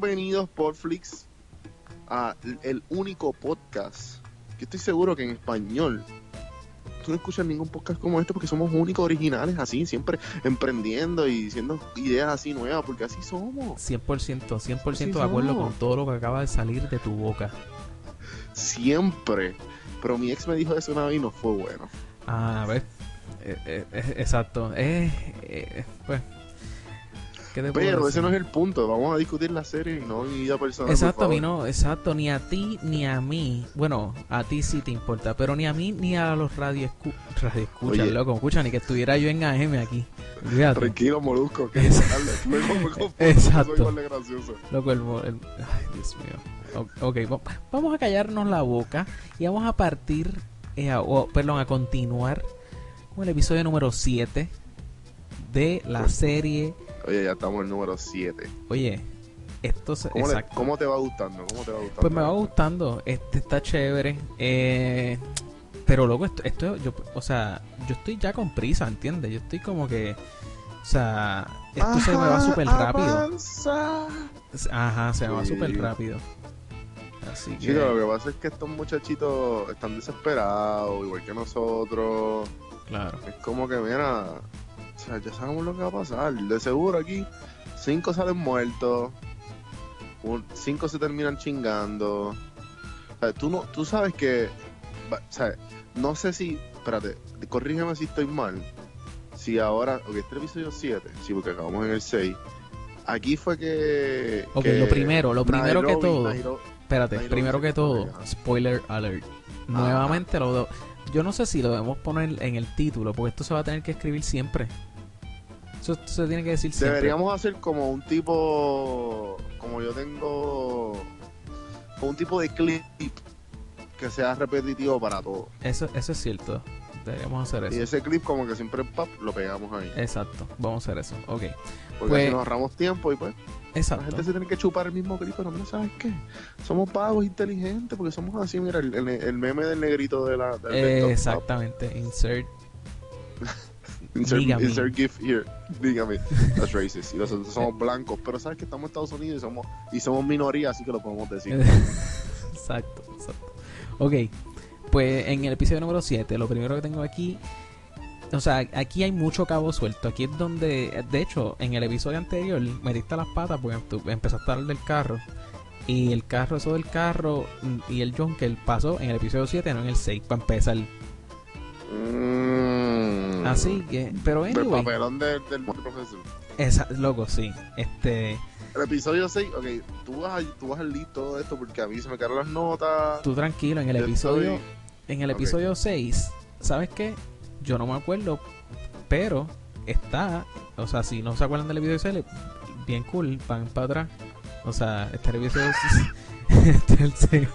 Bienvenidos por Flix a el único podcast que estoy seguro que en español tú no escuchas ningún podcast como este porque somos únicos originales así, siempre emprendiendo y diciendo ideas así nuevas porque así somos. 100%, 100% de acuerdo con todo lo que acaba de salir de tu boca. Siempre. Pero mi ex me dijo eso una vez y no fue bueno. Ah, a ver. Eh, eh, eh, exacto. Eh, pues pero ese no es el punto. Vamos a discutir la serie y no mi vida personal. Exacto, a mí no, exacto. Ni a ti ni a mí. Bueno, a ti sí te importa, pero ni a mí ni a los radio, radio escuchan, loco. Escucha, ni que estuviera yo en AM aquí. Tranquilo, molusco. Que exacto. Loco, el, el, Ay, Dios mío. Ok, vamos a callarnos la boca y vamos a partir, eh, perdón, a continuar con el episodio número 7 de la serie Oye, ya estamos en el número 7. Oye, esto se, ¿Cómo, ¿Cómo, te va gustando? ¿Cómo te va gustando? Pues me va gustando. Este está chévere. Eh, pero luego esto, esto yo, o sea, yo estoy ya con prisa, ¿entiendes? Yo estoy como que, o sea, esto se me va súper rápido. Ajá, se me va súper rápido. Así que... lo que pasa es que estos muchachitos están desesperados, igual que nosotros. Claro. Es como que, mira, o sea, ya sabemos lo que va a pasar. De seguro aquí, cinco salen muertos, cinco se terminan chingando. O sea, tú, no, tú sabes que, o sea, no sé si, espérate, corrígeme si estoy mal. Si ahora, ok, este episodio 7, sí, porque acabamos en el 6. Aquí fue que. Ok, lo primero, lo primero que todo. espérate, primero que todo, spoiler alert. Nuevamente lo. Yo no sé si lo debemos poner en el título, porque esto se va a tener que escribir siempre. Eso, se tiene que decir siempre. Deberíamos hacer como un tipo, como yo tengo, como un tipo de clip que sea repetitivo para todo. Eso, eso es cierto. Deberíamos hacer eso. Y ese clip como que siempre pop, lo pegamos ahí. Exacto, vamos a hacer eso. Ok. Porque pues, nos ahorramos tiempo y pues... Exacto. La gente se tiene que chupar el mismo clip, pero no sabes qué. Somos pagos inteligentes porque somos así, mira, el, el, meme del negrito de la... Exactamente, insert Insert, insert gift here. Dígame. That's racist. Y nosotros somos blancos. Pero sabes que estamos en Estados Unidos y somos, y somos minoría, así que lo podemos decir. exacto, exacto. Ok. Pues en el episodio número 7, lo primero que tengo aquí. O sea, aquí hay mucho cabo suelto. Aquí es donde. De hecho, en el episodio anterior me diste las patas porque tú empezaste a hablar del carro. Y el carro, eso del carro y el John que él pasó en el episodio 7, no en el 6, para empezar. Mm. Así que, pero anyway. El papelón del, del profesor. Esa, loco, sí. Este. El episodio 6, ok, tú vas, a, tú vas a leer todo esto porque a mí se me quedaron las notas. Tú tranquilo, en el episodio. En el episodio 6, ¿sabes qué? Yo no me acuerdo, pero está. O sea, si no se acuerdan del episodio 6, bien cool, van para atrás. O sea, este episodio este es el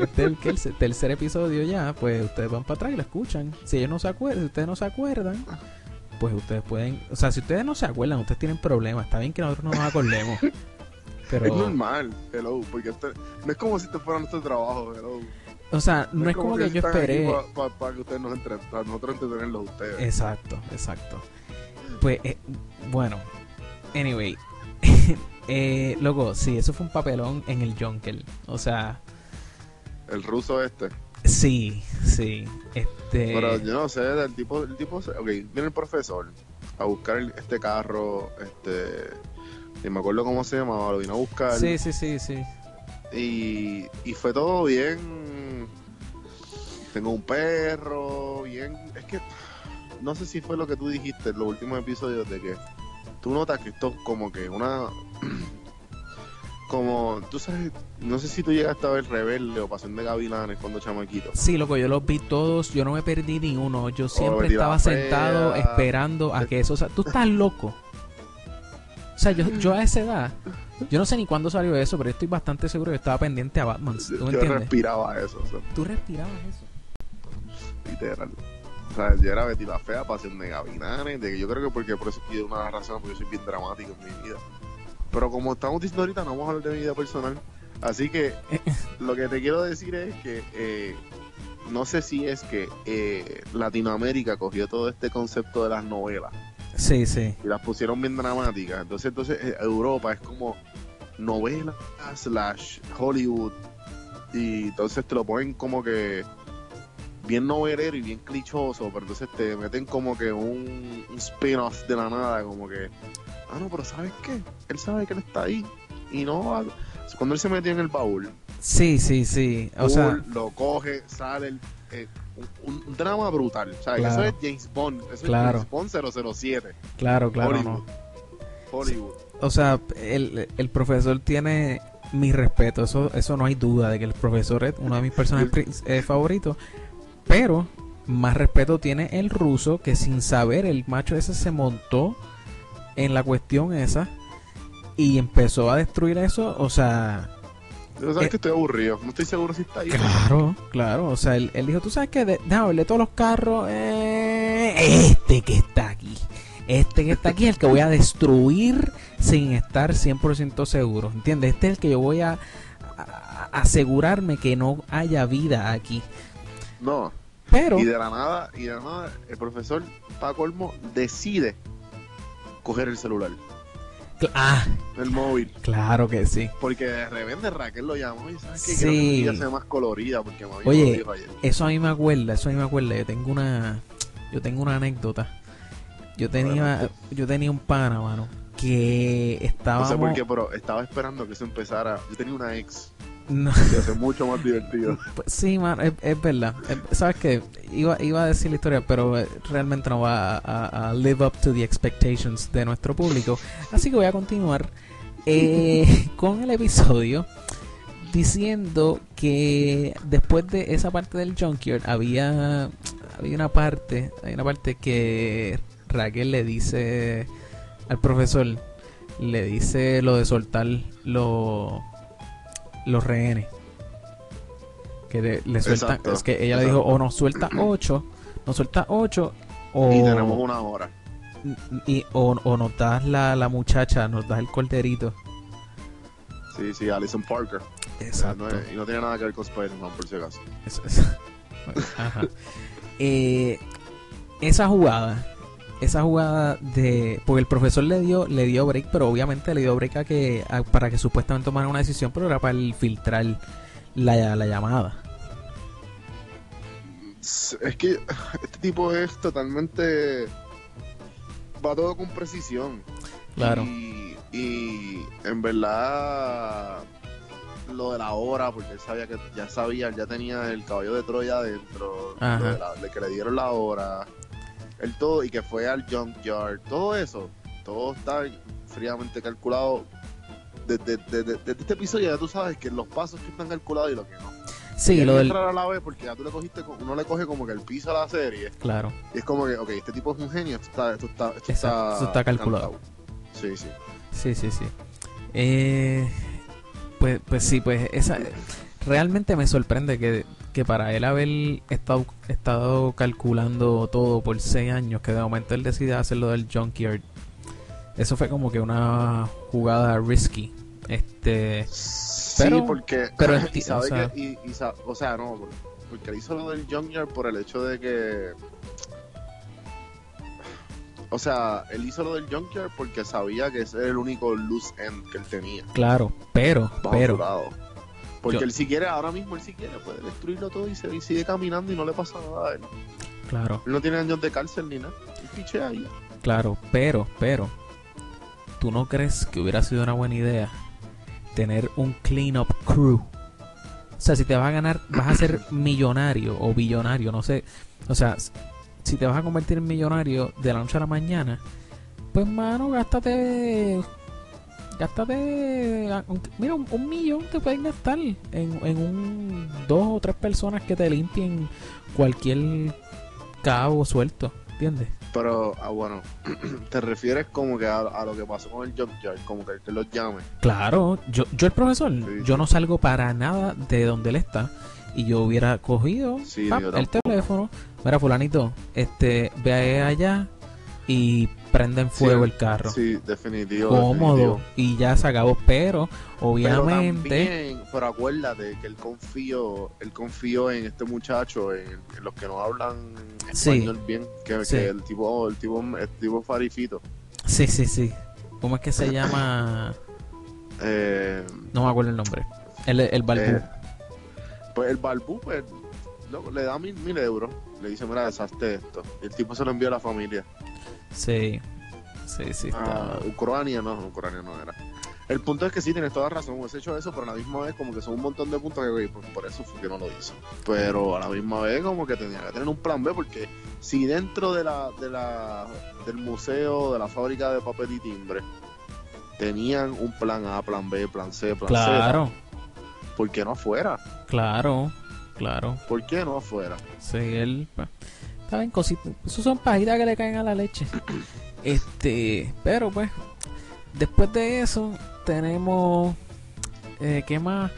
este es el, tercer episodio ya, pues ustedes van para atrás y lo escuchan. Si ellos no se acuerdan, si ustedes no se acuerdan, pues ustedes pueden, o sea, si ustedes no se acuerdan, ustedes tienen problemas, está bien que nosotros no nos acordemos. Pero... Es normal, hello, porque este, no es como si te fuera nuestro trabajo, hello. O sea, no, es como, que, yo esperé. Para que ustedes nos entre, para nosotros entretenerlos ustedes. Exacto, exacto. Pues, eh, bueno, anyway, eh, loco, sí, eso fue un papelón en el Junker. O sea. El ruso este. Sí, sí. Este. Pero yo no sé, el tipo, el tipo, ok, viene el profesor a buscar este carro, este, ni me acuerdo cómo se llamaba, lo vino a buscar. Sí, sí, sí, sí. Y, y fue todo bien. Tengo un perro, bien. Es que no sé si fue lo que tú dijiste en los últimos episodios de que tú notas que esto como que una como tú sabes no sé si tú llegaste a ver Rebelde o Pasión de Gavilanes cuando chamaquito. Sí loco yo los vi todos yo no me perdí ni uno yo siempre estaba sentado esperando a que eso o sea tú estás loco. O sea yo, yo a esa edad yo no sé ni cuándo salió eso pero estoy bastante seguro que estaba pendiente a Batman ¿tú yo respiraba eso tú respirabas eso. Literal. O sea, yo era Betty la Fea, Pasión de Gavilanes, de que yo creo que porque por eso pido una razón, porque yo soy bien dramático en mi vida. Pero como estamos diciendo ahorita, no vamos a hablar de mi vida personal. Así que lo que te quiero decir es que eh, no sé si es que eh, Latinoamérica cogió todo este concepto de las novelas. Sí, sí. Y las pusieron bien dramáticas. Entonces, entonces eh, Europa es como novela slash Hollywood y entonces te lo ponen como que bien novelero y bien clichoso, pero entonces te meten como que un, un spin-off de la nada, como que, ah, no, pero ¿sabes qué? Él sabe que él está ahí y no. Cuando él se metió en el baúl, Sí, sí, sí. O sea, lo coge, sale el, eh, un, un, drama brutal. O sea, Claro. eso es James Bond. Eso Claro. es James Bond 007. claro, claro, Hollywood. no. Hollywood. O sea, el, el profesor tiene mi respeto, eso, eso no hay duda de que el profesor es uno de mis personajes eh, favoritos, pero más respeto tiene el ruso que sin saber el macho ese se montó en la cuestión esa y empezó a destruir eso, o sea, Yo sabes Eh, que estoy aburrido. No estoy seguro si está ahí. claro, claro, o sea, él, él dijo, tú sabes que déjame verle todos los carros, eh, este que está aquí. Este que está aquí es el que voy a destruir sin estar 100% seguro. ¿Entiendes? Este es el que yo voy a, a- a asegurarme que no haya vida aquí. No. Pero, Y de la nada, y de la nada, el profesor Paco Olmo decide coger el celular, ah, el móvil. claro que sí. Porque de repente Raquel lo llamó y sabes que Sí. quiero que sea más colorida porque me había Oye, ayer. Eso a mí me acuerda, eso a mí me acuerda. Yo tengo una, yo tengo una anécdota. Yo tenía, yo tenía un pana, mano, que No estábamos... sé por qué, pero estaba esperando que eso empezara. Yo tenía una ex No. que hace mucho más divertido. Pues sí, man, es, es verdad. Es- Sabes que iba, iba a decir la historia, pero eh, realmente no va a, a- a live up to the expectations de nuestro público. Así que voy a continuar eh, con el episodio diciendo que después de esa parte del junkyard había había una parte, hay una parte que Raquel le dice al profesor, le dice lo de soltar los los rehenes. Que le, le sueltan, Exacto, es que ella le dijo, o nos suelta 8, nos suelta 8, o, Y tenemos una hora. y- o, o nos das la, la muchacha, nos das el corderito. Sí, sí, Alison Parker. Exacto. No y no tiene nada que ver con Spider-Man, por si acaso. Eso- eso. Ajá. Eh, esa jugada, esa jugada de, porque el profesor le dio, le dio break, pero obviamente le dio break a que, a- para que supuestamente tomara una decisión, pero era para el filtrar la, la llamada. Es que este tipo es totalmente. Va todo con precisión. Claro. Y, y en verdad. Lo de la hora, porque él sabía que ya sabía, ya tenía el caballo de Troya adentro. De, la- de que le dieron la hora. El todo, y que fue al junkyard. Todo eso. Todo está fríamente calculado. Desde, desde- desde este episodio ya tú sabes que los pasos que están calculados y lo que no. Sí, Y lo del... entrar a la vez porque ya tú le cogiste, co- uno le coge como que el piso a la serie. Claro. Y es como que, ok, este tipo es un genio, esto está, esto está, esto está, esto está calculado. Sí, sí. Sí, sí, sí. Eh, pues, pues sí, pues esa realmente me sorprende que, que para él haber estado, estado calculando todo por seis años, que de momento él decide hacerlo del junkyard. Eso fue como que una jugada risky. Este, Pero- sí, porque. pero y sabe o sea- que. Y, o sea, no, porque- él hizo lo del Junkyard por el hecho de que. O sea, él hizo lo del Junkyard porque sabía que ese era el único loose end que él tenía. claro, pero, pero. Porque Yo- él si quiere, ahora mismo él si quiere, puede destruirlo todo y, se, y sigue caminando y no le pasa nada a él. claro, Él no tiene años de cárcel ni nada. Él pichea ahí. claro, pero, pero, ¿tú no crees que hubiera sido una buena idea tener un cleanup crew? O sea, si te vas a ganar, vas a ser millonario o billonario, no sé. O sea, si te vas a convertir en millonario de la noche a la mañana, pues mano, gástate. Gástate. Mira, un, un millón te pueden gastar en, en un. Dos o tres personas que te limpien cualquier cabo suelto, ¿entiendes? Pero, ah, bueno, te refieres como que a, a lo que pasó con el Junkyard, como que el que los llame. Claro, yo, yo el profesor, Sí, yo no salgo para nada de donde él está. Y yo hubiera cogido Sí, pap, yo el teléfono. Mira, fulanito, este, ve allá y prende en fuego Sí, el carro. Sí, definitivo. Cómodo. definitivo. Y ya se acabó. Pero, Pero obviamente, también, pero acuérdate que él confió, él confió en este muchacho, en, en los que no hablan Sí. español bien, que, Sí. que el tipo, el tipo, el tipo farifito. sí, sí, sí. ¿Cómo es que se llama? Eh, no me acuerdo el nombre. El, el Balbú. Eh, pues el Balbú, pues, le da mil, mil euros. Le dice, mira, deshazte esto. El tipo se lo envía a la familia. Sí. Sí, sí. Ah, Ucrania no, Ucrania no era. El punto es que sí, tienes toda razón, hubiese hecho eso, pero a la misma vez como que son un montón de puntos que, por, eso fue que no lo hizo. Pero a la misma vez como que tenía que tener un plan B, porque si dentro de la, de la, del museo, de la fábrica de papel y timbre, tenían un plan A, plan B, plan C, plan claro. C, ¿por qué no afuera? Claro, claro. ¿Por qué no afuera? Sí, él... Bien cositas. Esos son pajitas que le caen a la leche. Este, pero pues, después de eso, tenemos. Eh, ¿Qué más?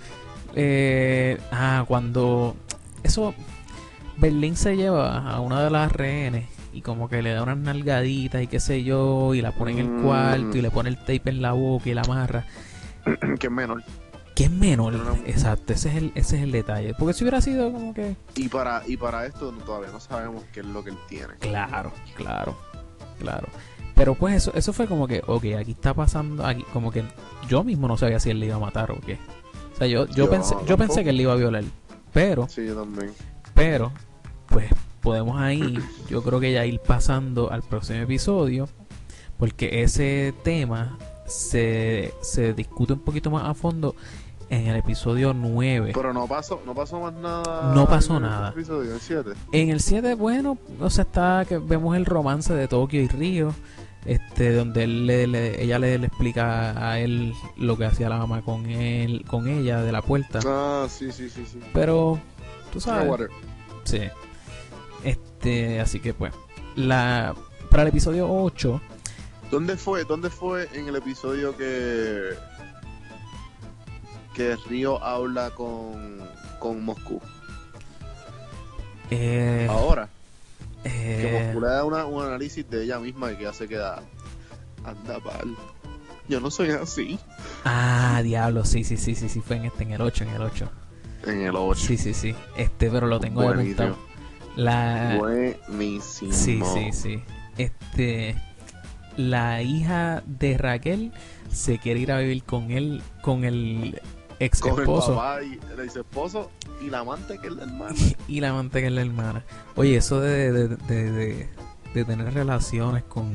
Eh, ah, cuando. Eso. Berlín se lleva a una de las rehenes y como que le da unas nalgaditas y qué sé yo, y la pone en el cuarto y le pone el tape en la boca y la amarra. que es menor. Que es menor, exacto, ese es, el, ese es el detalle. Porque si hubiera sido como que. Y para, y para esto todavía no sabemos qué es lo que él tiene. Claro, claro, claro. Pero pues eso, eso fue como que, ok, aquí está pasando, aquí, como que yo mismo no sabía si él le iba a matar o qué. O sea, yo, yo, pensé, yo pensé que él le iba a violar. Pero, sí, yo también. Pero, pues podemos ahí, yo creo que ya ir pasando al próximo episodio, porque ese tema se, se discute un poquito más a fondo en el episodio 9. Pero no pasó, no pasó más nada. No pasó nada. Episodio, en el 7. En el 7, bueno, o sea, está que vemos el romance de Tokio y Río este donde él le, ella le, explica a él lo que hacía la mamá con él con ella de la puerta ah sí sí sí sí pero tú sabes sí este así que pues la para el episodio 8 dónde fue dónde fue en el episodio que que Río habla con con Moscú eh, ahora que Moscú le da un análisis de ella misma y que hace queda anda mal. Yo no soy así. Ah, diablo, sí, sí, sí, sí, sí, fue en este, en el 8, en el 8. En el 8. Sí, sí, sí. Este, pero lo tengo apuntado. La... Buenísimo. Sí, sí, sí. Este, la hija de Raquel se quiere ir a vivir con él, con el ex esposo. El y el ex esposo y la amante que es la hermana. y la amante que es la hermana. Oye, eso de, de, de, de, tener relaciones con,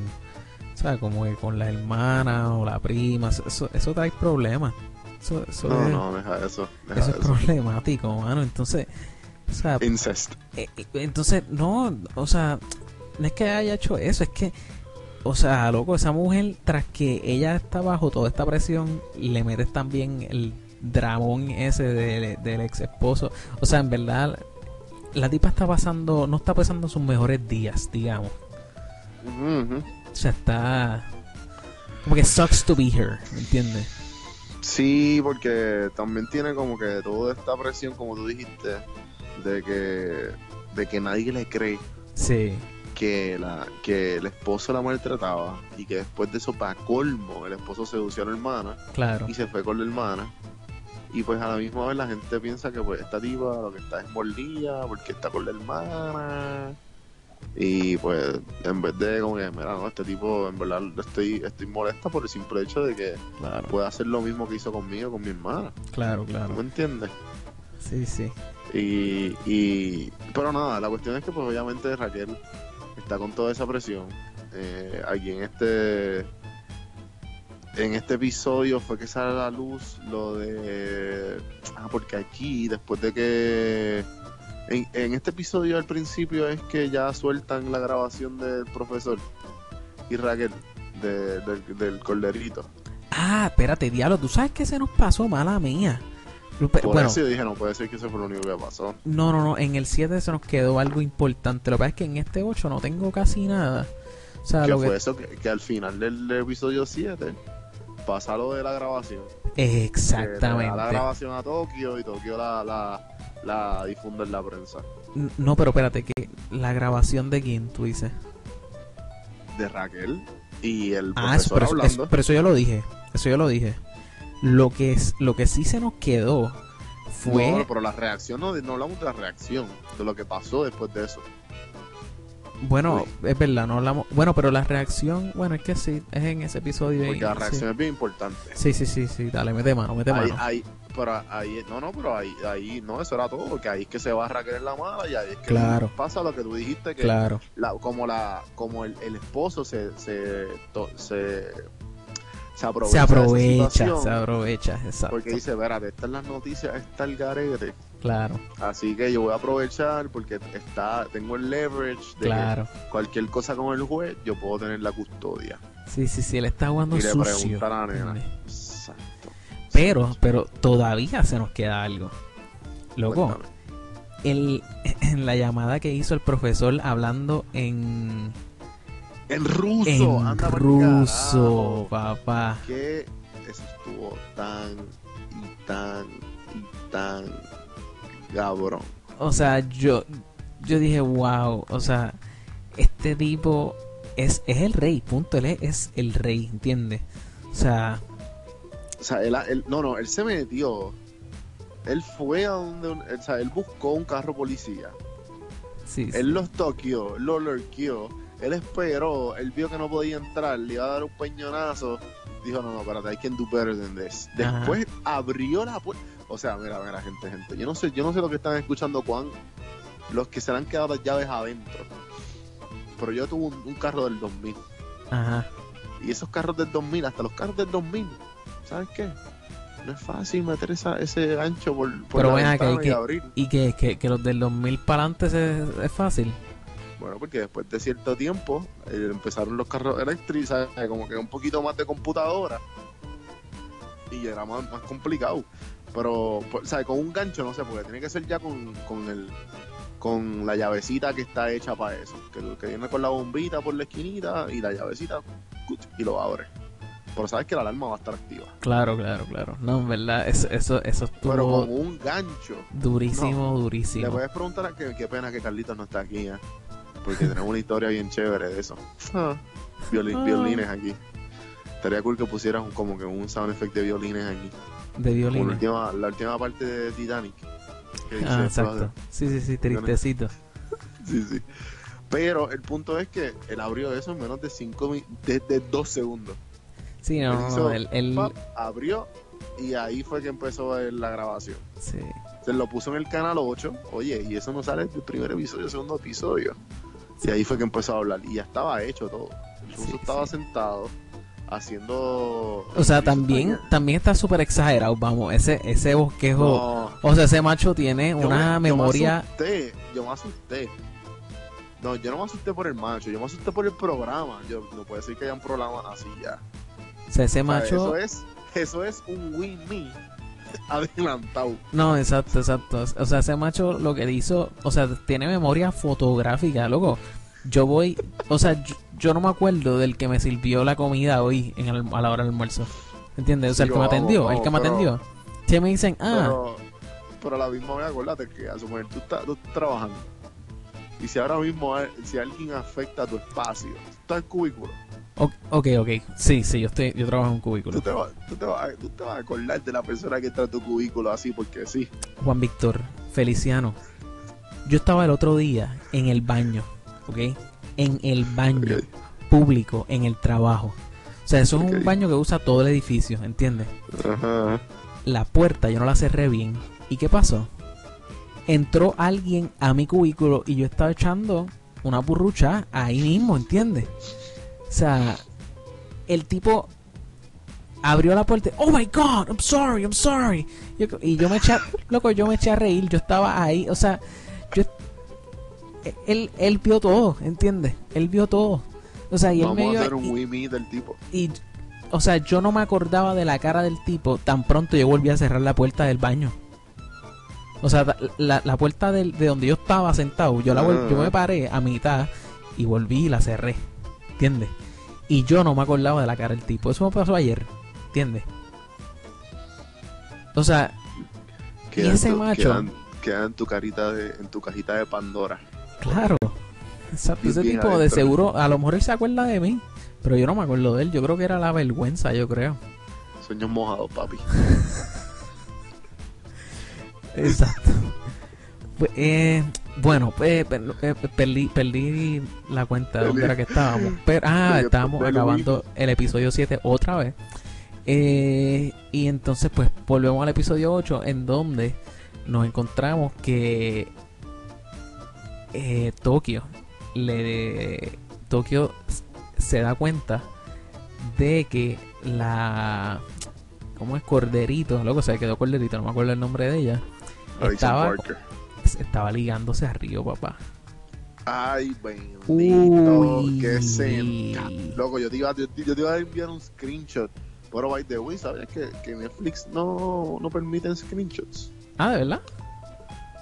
como que con la hermana o la prima, eso, eso trae problemas. Eso, eso no, no, deja eso. eso, es problemático, mano. Entonces, o sea, Incest. Eh, eh, entonces, no, o sea, no es que haya hecho eso, es que o sea, loco, esa mujer, tras que ella está bajo toda esta presión, le metes también el dramón ese del ex esposo. O sea, en verdad, la tipa está pasando, no está pasando sus mejores días, digamos. O sea, está. Como que sucks to be here, ¿me entiendes? Sí, porque también tiene como que toda esta presión, como tú dijiste, de que, de que nadie le cree. Sí. Que, la, que el esposo la maltrataba y que después de eso, para colmo, el esposo sedució a la hermana. Claro. Y se fue con la hermana. Y pues a la misma vez la gente piensa que pues esta tipa lo que está es mordida porque está con la hermana. Y pues en vez de como que, mira, no, este tipo en verdad estoy, estoy molesta por el simple hecho de que puede hacer lo mismo que hizo conmigo, con mi hermana. Claro, claro. ¿Me entiendes? Sí, sí. Y, y, pero nada, la cuestión es que pues obviamente Raquel está con toda esa presión. Eh, aquí en este en este episodio fue que sale a la luz lo de. Ah, porque aquí, después de que. En, este episodio al principio es que ya sueltan la grabación del profesor y Raquel del, del corderito. Ah, espérate, diablo, tú sabes que se nos pasó, mala mía. Por bueno, eso yo dije, no puede ser que eso fue lo único que pasó. No, no, no, en el 7 se nos quedó algo importante. Lo que pasa es que en este 8 no tengo casi nada. O sea, ¿Qué lo fue eso? Que, que, al final del episodio 7 pasa lo de la grabación. Exactamente. la grabación a Tokio y Tokio la, la, la difunde en la prensa. No, pero espérate, que la grabación de quién tú dices? De Raquel y el ah, profesor pero, hablando. pero eso yo lo dije. Eso yo lo dije. Lo que es, lo que sí se nos quedó fue. No, pero la reacción no, no hablamos de la reacción, de lo que pasó después de eso. Bueno, es verdad, no hablamos. Bueno, pero la reacción, bueno, es que sí, es en ese episodio. Porque la reacción es bien importante. Sí, sí, sí, sí, dale, mete mano, mete mano. Ahí, pero ahí, no, no, pero ahí, ahí, no, eso era todo, porque ahí es que se va a Raquel la mala y ahí es que claro. pasa lo que tú dijiste, que claro. la, como la como el, el esposo se, se, se se aprovecha. Se aprovecha, se aprovecha, exacto. Porque dice, verá, están las noticias, está el garete. Claro. Así que yo voy a aprovechar porque está tengo el leverage de claro. cualquier cosa con el juez, yo puedo tener la custodia. Sí, sí, sí, él está jugando y sucio. Le a la nena. Exacto. Pero, pero todavía se nos queda algo. Loco, el, en la llamada que hizo el profesor hablando en en ruso, en anda ruso, papá. Que eso estuvo tan y tan y tan cabrón. O sea, yo yo dije, wow, o sea, este tipo es, es el rey, punto, él es, el rey, ¿entiendes? O sea, o sea, él, no, no, él se metió. Él fue a donde, o sea, él buscó un carro policía. Sí, él los toqueó, lo lurqueó él esperó, él vio que no podía entrar, le iba a dar un peñonazo. Dijo, no, no, espérate, hay quien do better than this. Después abrió la puerta. O sea, mira, mira, gente, gente. Yo no sé, yo no sé lo que están escuchando, Juan. Los que se le han quedado las llaves adentro. Pero yo tuve un, carro del 2000. Ajá. Y esos carros del 2000, hasta los carros del 2000, ¿sabes qué? No es fácil meter esa, ese gancho por, por Pero la que, y abrir. Y que, que, que, los del 2000 para adelante es, es fácil. Bueno, porque después de cierto tiempo eh, empezaron los carros eléctricos, como que un poquito más de computadora y era más, complicado. Pero, pues, ¿sabes? Con un gancho no sé, porque tiene que ser ya con, con el con la llavecita que está hecha para eso, que, que viene con la bombita por la esquinita y la llavecita y lo abre. Pero sabes que la alarma va a estar activa. Claro, claro, claro. No, en verdad, eso, eso, eso estuvo... Pero con un gancho. Durísimo, durísimo. Le puedes preguntar a qué, qué pena que Carlitos no está aquí, ¿eh? Porque tenemos una historia bien chévere de eso. Ah. Ah. Violines aquí. Estaría cool que pusieras como que un sound effect de violines aquí. De violines. La última, la última parte de Titanic. ah, exacto. Sí, sí, sí, tristecito. sí, sí. Pero el punto es que él abrió eso en menos de 5 de, de 2 segundos. Sí, no, no, él, abrió y ahí fue que empezó la grabación. Sí. Se lo puso en el canal 8. Oye, y eso no sale del primer episodio, segundo episodio. Y ahí fue que empezó a hablar. Y ya estaba hecho todo. El estaba sentado haciendo. O sea, también, también está súper exagerado, vamos. Ese, ese bosquejo. O sea, ese macho tiene una memoria. Yo me asusté. Yo me asusté. No, yo no me asusté por el macho, yo me asusté por el programa. Yo no puede ser que haya un programa así ya. O sea, ese macho. eso es, eso es un win-me adelantado. No, exacto, exacto. O sea, ese macho lo que hizo, o sea, tiene memoria fotográfica, loco. Yo voy, o sea, yo, no me acuerdo del que me sirvió la comida hoy en a la hora del almuerzo. ¿Entiendes? O sea, el que me atendió, el que me atendió. Que me dicen, ah. Pero, a la misma vez, acuérdate que a su mujer tú estás, tú estás trabajando. Y si ahora mismo, si alguien afecta a tu espacio, tú estás en cubículo Ok, ok. Sí, sí, yo estoy, yo trabajo en un cubículo. Tú te, vas, tú, te vas, tú te vas a acordar de la persona que está en tu cubículo así porque sí. Juan Víctor, Feliciano. Yo estaba el otro día en el baño, ¿ok? En el baño público, en el trabajo. O sea, eso es un baño que usa todo el edificio, ¿entiendes? Ajá. La puerta yo no la cerré bien. ¿Y qué pasó? Entró alguien a mi cubículo y yo estaba echando una burrucha ahí mismo, ¿entiendes? O sea, el tipo abrió la puerta. Oh my god, I'm sorry, I'm sorry. Y yo me eché, loco, yo me eché a reír. Yo estaba ahí, o sea, yo, él, él vio todo, ¿entiendes? Él vio todo. O sea, y él me a hacer un y, del tipo. Y, o sea, yo no me acordaba de la cara del tipo. Tan pronto yo volví a cerrar la puerta del baño. O sea, la, la puerta de, de donde yo estaba sentado, yo, la, yo me ah. paré a mitad y volví y la cerré. ¿Entiendes? Y yo no me acordaba de la cara del tipo. Eso me pasó ayer. ¿Entiendes? O sea, y ese macho. Queda, en tu carita de, en tu cajita de Pandora. Claro. Exacto. Ese tipo de seguro, a lo mejor él se acuerda de mí. Pero yo no me acuerdo de él. Yo creo que era la vergüenza, yo creo. Sueños mojados, papi. Exacto. Pues, eh, bueno, eh, eh, perdí, perdí la cuenta de dónde era que estábamos. Pero, ah, estábamos acabando el episodio 7 otra vez. Eh, y entonces, pues, volvemos al episodio 8, en donde nos encontramos que eh, Tokio le Tokio se da cuenta de que la ¿cómo es? Corderito, loco, se quedó Corderito, no me acuerdo el nombre de ella. Estaba, estaba ligándose a Río, papá. Ay, bendito, qué senta. Loco, yo te, iba, yo, te iba a enviar un screenshot. Pero by the way, ¿sabías que, que Netflix no, no permite screenshots? Ah, ¿de verdad?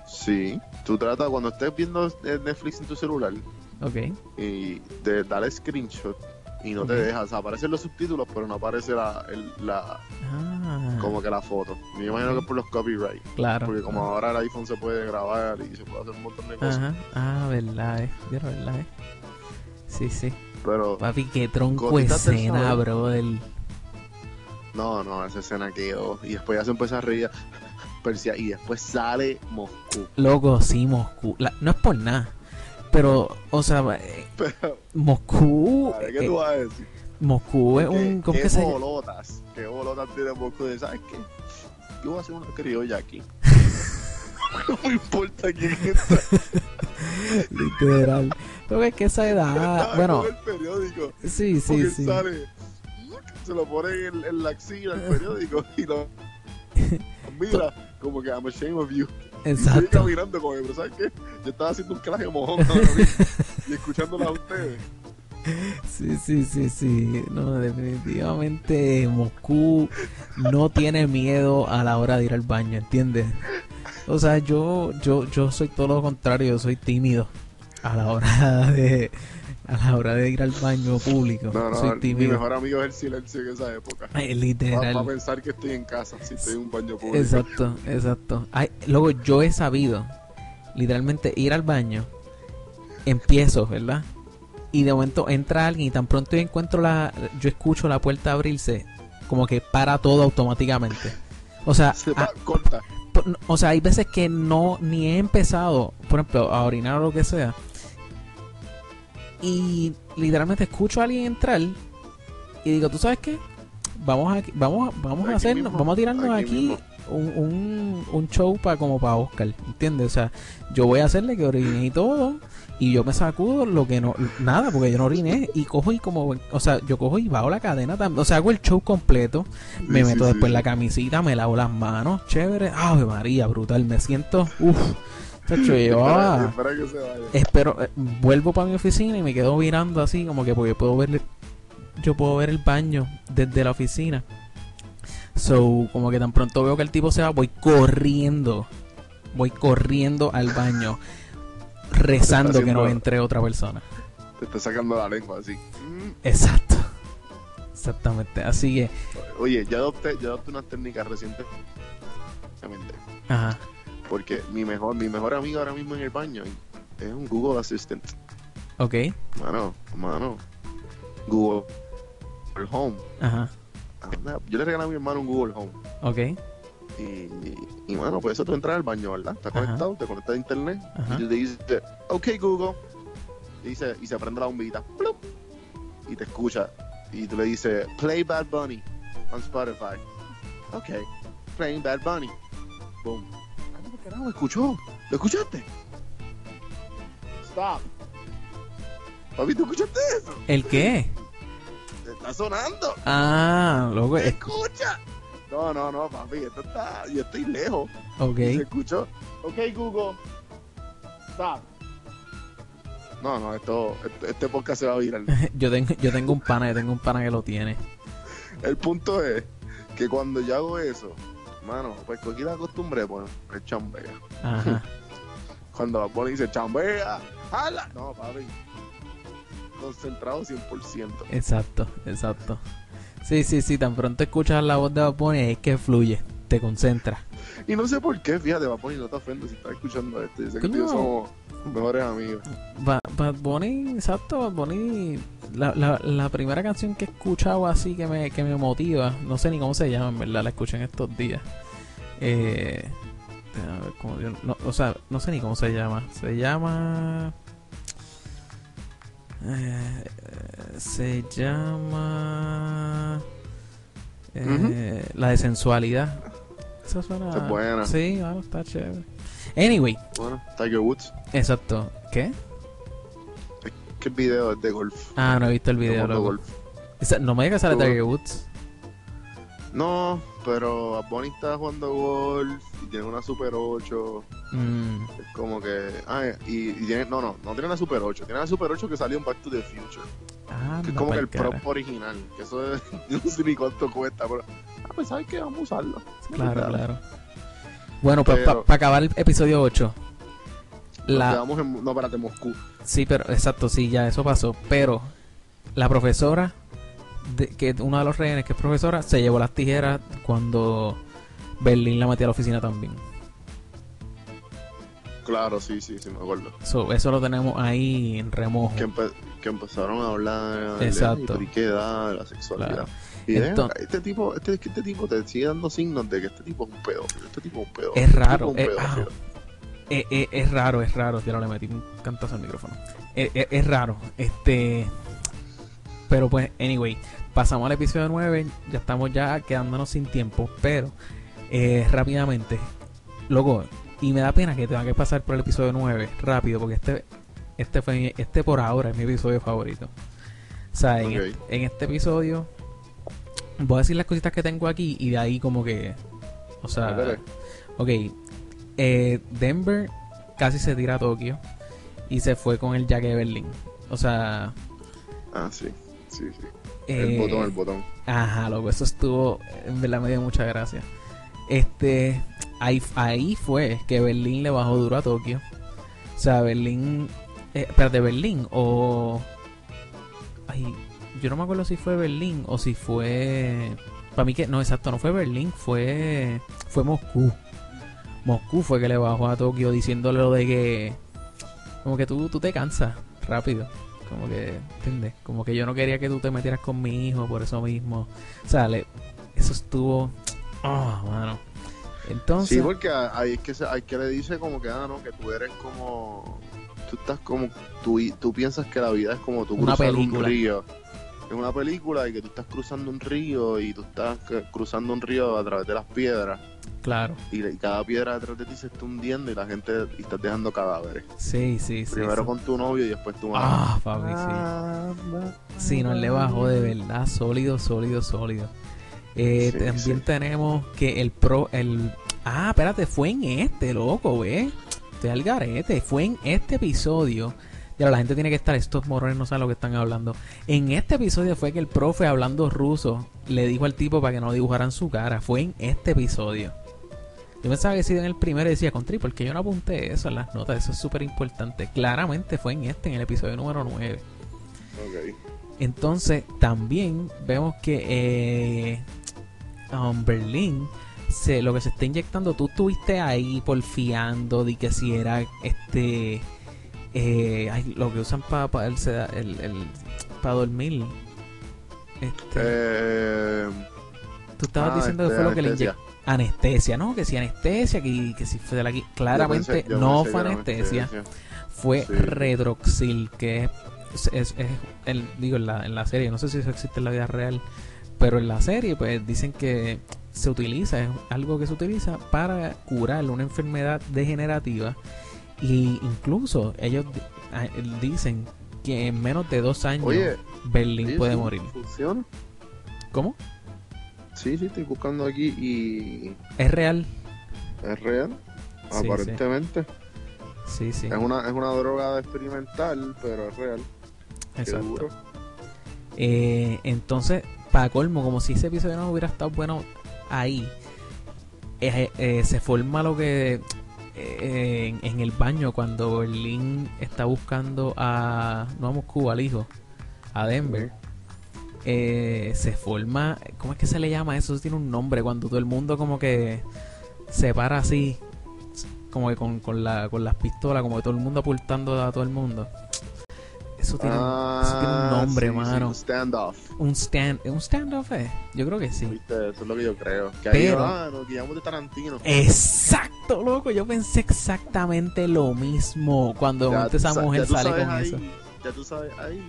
Sí, tú trata cuando estés viendo Netflix en tu celular. Ok. Y de darle screenshot y no te dejas. O sea, aparecen los subtítulos, pero no aparece la, la ah. como que la foto. Me imagino que es por los copyright. Claro. Porque como ahora el iPhone se puede grabar y se puede hacer un montón de cosas. Ajá. Ah, verdad, eh. verdad, eh. Sí, sí. Pero. Papi, qué tronco escena, brother. No, no, esa escena quedó. Y después ya se empezó a reír. Persia, y después sale Moscú. Loco, sí, Moscú. no es por nada. Pero, o sea, eh, Moscú. ¿Qué tú vas a decir? Moscú es un. ¿Cómo ¿Qué que se bolotas? ¿Qué bolotas tiene Moscú? ¿Sabes qué? Yo voy a hacer una criolla aquí. no me importa quién está. Literal. Pero es que esa edad. bueno. el periódico. Sí, sí, sí. Sale, se lo ponen en, en la axila el periódico y lo. Mira, como que I'm ashamed of you. Exacto. Y estoy caminando con él, pero ¿sabes qué? Yo estaba haciendo un claje mojón y escuchándola a ustedes. Sí, sí, sí, sí. No, definitivamente Moscú no tiene miedo a la hora de ir al baño, ¿entiendes? O sea, yo, yo, yo soy todo lo contrario, yo soy tímido a la hora de, a la hora de ir al baño público. No, no, soy tímido. mi mejor amigo es el silencio en esa época. Ay, literal. Va, a pensar que estoy en casa si estoy en un baño público. Exacto, exacto. Ay, luego yo he sabido, literalmente, ir al baño, empiezo, ¿verdad? Y de momento entra alguien y tan pronto yo encuentro la, yo escucho la puerta abrirse, como que para todo automáticamente. O sea, Se va, corta. O sea, hay veces que no ni he empezado, por ejemplo, a orinar o lo que sea y literalmente escucho a alguien entrar y digo, ¿tú sabes qué? Vamos a, vamos, vamos a hacernos, vamos a tirarnos aquí, un, un, show para como para Oscar, ¿entiendes? O sea, yo voy a hacerle que orine y todo y yo me sacudo lo que no nada porque yo no oriné y cojo y como o sea yo cojo y bajo la cadena también o sea hago el show completo me meto después la camisita me lavo las manos chévere ave María brutal me siento uff Espero, eh, vuelvo para mi oficina y me quedo mirando así, como que porque puedo ver, yo puedo ver el baño desde la oficina. So, como que tan pronto veo que el tipo se va, voy corriendo, voy corriendo al baño, rezando que no entre otra persona. Te está sacando la lengua así. Exacto. Exactamente. Así que. Oye, ya adopté, ya adopté unas técnicas recientes. Ajá. Porque mi mejor, mi mejor amigo ahora mismo en el baño es un Google Assistant. Ok. Mano, mano. Google Home. Ajá. Yo le regalé a mi hermano un Google Home. Ok. Y, y bueno, pues eso tú entras al baño, ¿verdad? Estás conectado, te conectas a internet. Y te dice, ok Google. Y, dice, y se prende la bombita. Y te escucha. Y tú le dices, play Bad Bunny on Spotify. Ok. Playing Bad Bunny. Boom carajo, escuchó. ¿Lo escuchaste? Stop. Papi, ¿tú escuchaste eso? ¿El qué? Está sonando. Ah, loco. Escucha. No, no, no, papi, esto está. Yo estoy lejos. Ok. ¿Se escuchó? Ok, Google. Stop. No, no, esto, este, este podcast se va a virar. yo, tengo, yo tengo un pana, yo tengo un pana que lo tiene. El punto es que cuando yo hago eso, Mano, pues cogí la costumbre de poner chambea. Ajá. Cuando la pone dice chambea, ¡hala! No, papi. Concentrado 100%. Exacto, exacto. Sí, sí, sí, tan pronto escuchas la voz de Bad es que fluye, te concentra. Y no sé por qué, fíjate, Bad no te ofende si estás escuchando esto. Dice que tú somos mejores amigos. Bad, Bunny, exacto, Bad Bunny, la, la, la, primera canción que he escuchado así que me, que me motiva, no sé ni cómo se llama, en verdad, la escuché en estos días. Eh, no, o sea, no sé ni cómo se llama. Se llama. Eh, se llama. Eh, la de sensualidad. Esa suena. Esa es buena. Sí, bueno, está chévere. Anyway. Bueno, Tiger Woods. Exacto. ¿Qué? ¿Qué video es de golf? Ah, no he visto el video. De golf. no me digas que sale Tiger Woods. No, pero Bonnie está jugando golf y tiene una Super 8. Mm. Es como que. Ah, y, tiene. No, no, no tiene una Super 8. Tiene una Super 8 que salió en Back to the Future. Ah, que es como que el prop original. Que eso es, no sé ni cuánto cuesta, pero. Ah, pues sabes que vamos a usarlo. Claro, claro. Bueno, pues para acabar el episodio 8. La... Quedamos en. No, espérate, Moscú. Sí, pero exacto, sí, ya eso pasó. Pero la profesora que uno de los rehenes, que es profesora, se llevó las tijeras cuando Berlín la metió a la oficina también. Claro, sí, sí, sí, me acuerdo. eso lo tenemos ahí en remojo. Que, empezaron a hablar de la de la sexualidad. Y este tipo, este, este tipo te sigue dando signos de que este tipo es un pedo. Este tipo es un pedo. Es raro. Es, ah, eh, eh, es, raro, es raro. Ya le metí un cantazo al micrófono. Es raro. Este. Pero pues, anyway, pasamos al episodio 9, ya estamos ya quedándonos sin tiempo, pero eh, rápidamente, luego, y me da pena que tenga que pasar por el episodio 9 rápido, porque este, este, fue, este por ahora es mi episodio favorito. O sea, en, este, episodio voy a decir las cositas que tengo aquí y de ahí como que, o sea, ok, eh, Denver casi se tira a Tokio y se fue con el Jack de Berlín. O sea... Ah, sí sí, sí. El eh, botón, el botón. Ajá, loco, eso estuvo, en verdad me dio mucha gracia. Este, ahí, ahí fue que Berlín le bajó duro a Tokio. O sea, Berlín, eh, espérate, Berlín o... Ay, yo no me acuerdo si fue Berlín o si fue... Para mí que, no, exacto, no fue Berlín, fue, fue Moscú. Moscú fue que le bajó a Tokio diciéndole lo de que... Como que tú, tú te cansas rápido. Como que, ¿entiendes? Como que yo no quería que tú te metieras con mi hijo por eso mismo. O sea, eso estuvo... Oh, mano. Entonces... Sí, porque ahí es que, hay que le dice como que, ah, no, que tú eres como... Tú estás como... Tú, tú piensas que la vida es como tú una película. un río. Es una película y que tú estás cruzando un río y tú estás cruzando un río a través de las piedras Claro. Y, cada piedra detrás de ti se está hundiendo y la gente y estás dejando cadáveres. Sí, sí, sí. Primero con tu novio y después tu mamá. Ah, papi, sí. Sí, no, él le bajó de verdad sólido, sólido, sólido. Eh, también tenemos que el pro, el... Ah, espérate, fue en este, loco, ¿ves? Estoy al garete. Fue en este episodio. Ya la gente tiene que estar, estos morones no saben lo que están hablando. En este episodio fue que el profe hablando ruso le dijo al tipo para que no dibujaran su cara. Fue en este episodio. Yo pensaba que si en el primero decía Country, porque yo no apunté eso en las notas, eso es súper importante. Claramente fue en este, en el episodio número 9. Entonces, también vemos que eh, um, Berlín, se, lo que se está inyectando, tú estuviste ahí porfiando de que si era este. Eh, lo que usan para el, el, para dormir. Este, eh, tú estabas ah, diciendo que fue lo que le inyectó anestesia, ¿no? Que si anestesia, que, que si fue de aquí. Claramente no fue anestesia, fue Redroxil, que es, es, el, digo, en la, en la serie, no sé si eso existe en la vida real, pero en la serie, pues dicen que se utiliza, es algo que se utiliza para curar una enfermedad degenerativa. Y incluso ellos ah, dicen que en menos de dos años Berlín puede morir. ¿Funciona? ¿Cómo? Sí, sí, estoy buscando aquí y. ¿Es real? Es real, aparentemente. Sí, sí. Es una, es una droga experimental, pero es real. Exacto. Eh, entonces, para colmo, como si ese episodio no hubiera estado bueno ahí, eh, eh, se forma lo que en, en, el baño cuando Berlín está buscando a, no a Moscú, al hijo, a Denver eh, se forma, ¿cómo es que se le llama eso? Tiene un nombre, cuando todo el mundo como que se para así, como que con, con, la, con las pistolas, como que todo el mundo apuntando a todo el mundo. Eso tiene, eso tiene un ah, nombre, mano. un standoff. Un stand, un standoff, eh? Yo creo que sí. Eso es lo que yo creo. Que Pero, ahí, ah, de Tarantino. Exacto Exacto, loco. Yo pensé exactamente lo mismo cuando esa mujer sale con eso. Ya tú sabes ahí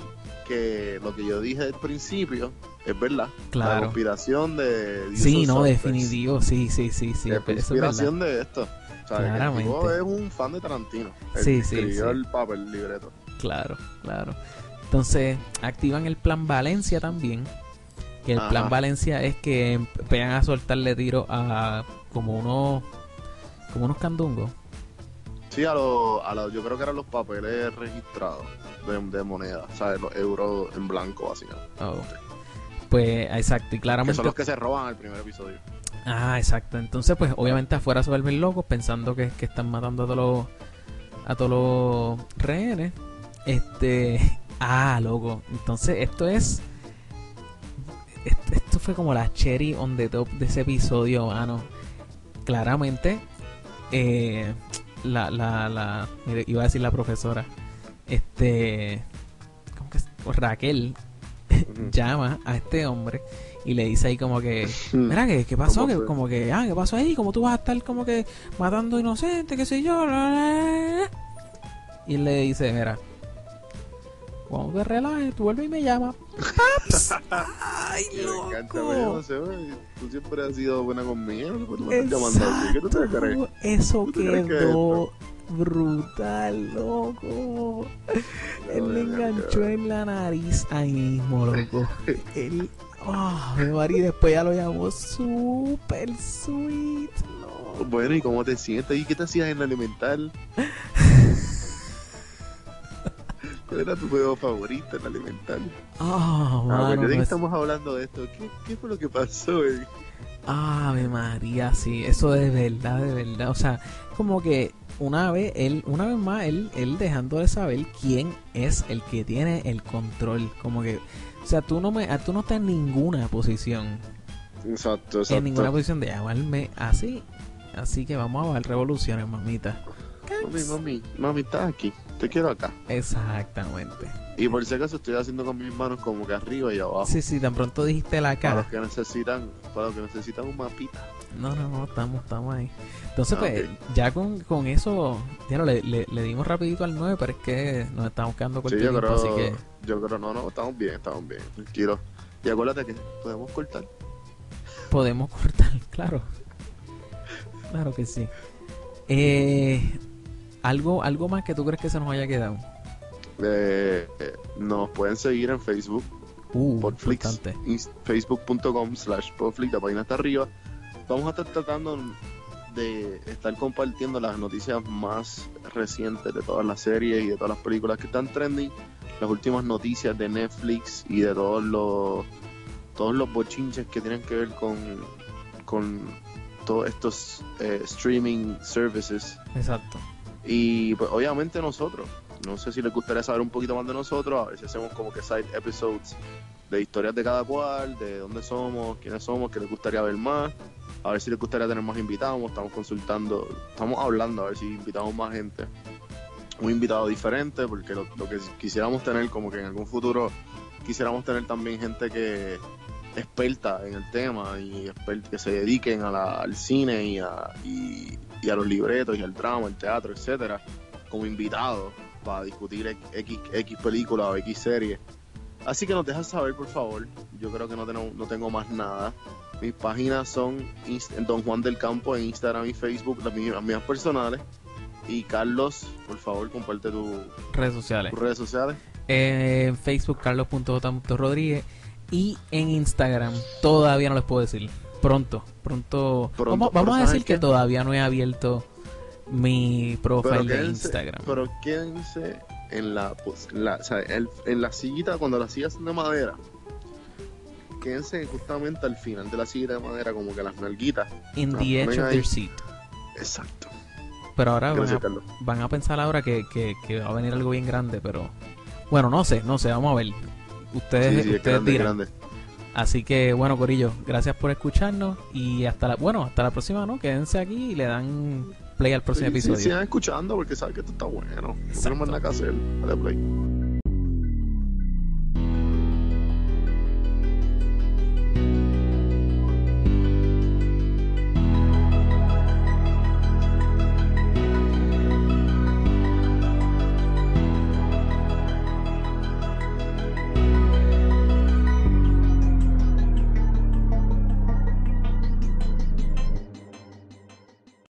que lo que yo dije al principio es verdad. Claro. La conspiración de. Sí, no, definitivo. Sí, sí, sí, sí. La conspiración de esto. O sea, Claramente. es un fan de Tarantino. sí, sí, escribió el papel libreto. Claro, claro. Entonces, activan el plan Valencia también. Que el plan Valencia es que empiezan a soltarle tiro a como unos como unos candungos. Sí, a los, a yo creo que eran los papeles registrados de, moneda, o sea, los euros en blanco, básicamente. Oh. Pues, exacto, y claramente. Que son los que se roban el primer episodio. Ah, exacto. Entonces, pues, obviamente afuera se vuelven locos pensando que, que están matando a todos los, a todos los rehenes. Este. Ah, loco. Entonces, esto es. Esto fue como la cherry on the top de ese episodio, mano. Claramente, eh, la, la, la, iba a decir la profesora, este, ¿cómo que Raquel llama a este hombre y le dice ahí como que, mira, ¿qué, qué pasó? Que, como que, ah, ¿qué pasó ahí? ¿Cómo tú vas a estar como que matando inocentes, qué sé yo? Y le dice, mira, cuando te relajes, tú vuelves y me llamas. ¡Ay, loco! Me encanta, tú siempre has sido buena conmigo. ¿Por llamando así? ¿Qué tú te crees? Eso quedó brutal, loco. Él le enganchó en la nariz ahí mismo, loco. Él. Oh, me marí después ya lo llamó super sweet. No. Bueno, ¿y cómo te sientes? ¿Y qué te hacías en la elemental? ¿Cuál era tu juego favorito en Elemental? Oh, ah, bueno, pues... estamos hablando de esto. ¿Qué, qué fue lo que pasó? Eh? Ave María, sí, eso de verdad, de verdad. O sea, como que una vez, él, una vez más, él, él dejando de saber quién es el que tiene el control. Como que, o sea, tú no me, tú no estás en ninguna posición. Exacto, exacto. En ninguna posición de llamarme así. Así que vamos a ver revoluciones, mamita. Mami, mami, mami, estás aquí. Te quiero acá. Exactamente. Y por si acaso estoy haciendo con mis manos como que arriba y abajo. Sí, sí, tan pronto dijiste la cara. Para los que necesitan, para los que necesitan un mapita. No, no, no, estamos, estamos ahí. Entonces, ah, pues, ya con, con eso, ya le, le, le, dimos rapidito al 9, pero es que nos estamos quedando con sí, yo creo, así que... Yo creo, no, no, estamos bien, estamos bien, tranquilo. Y acuérdate que podemos cortar. Podemos cortar, claro. Claro que sí. Eh, ¿Algo, ¿Algo más que tú crees que se nos haya quedado? Eh, nos pueden seguir en Facebook. Uh, Facebook.com slash Podflix, la página está arriba. Vamos a estar tratando de estar compartiendo las noticias más recientes de todas las series y de todas las películas que están trending. Las últimas noticias de Netflix y de todos los todos los bochinches que tienen que ver con, con todos estos eh, streaming services. Exacto. Y pues obviamente nosotros, no sé si les gustaría saber un poquito más de nosotros, a ver si hacemos como que side episodes de historias de cada cual, de dónde somos, quiénes somos, qué les gustaría ver más, a ver si les gustaría tener más invitados, estamos consultando, estamos hablando a ver si invitamos más gente, un invitado diferente, porque lo, que quisiéramos tener como que en algún futuro quisiéramos tener también gente que experta en el tema y que se dediquen al cine y a, y, y a los libretos y al drama, el teatro, etcétera, como invitados para discutir X, X película o X serie. Así que nos dejas saber, por favor. Yo creo que no tengo, no tengo más nada. Mis páginas son Don Juan del Campo en Instagram y Facebook, las mías, personales. Y Carlos, por favor, comparte tus redes sociales. redes sociales. en Facebook, carlos.j.rodríguez. Y en Instagram, todavía no les puedo decir pronto, pronto. vamos, a decir que todavía no he abierto mi profile de Instagram. Pero quédense en la, pues, la en la sillita, cuando la silla es de madera, quédense justamente al final de la silla de madera, como que las nalguitas. In the edge of their seat. Exacto. Pero ahora van a, pensar ahora que, que, va a venir algo bien grande, pero bueno, no sé, no sé, vamos a ver. Ustedes, ustedes dirán. Así que bueno, Corillo, gracias por escucharnos y hasta la, bueno, hasta la próxima, ¿no? Quédense aquí y le dan play al próximo episodio. Sí, sigan escuchando porque saben que esto está bueno. No tenemos nada que hacer. Dale play.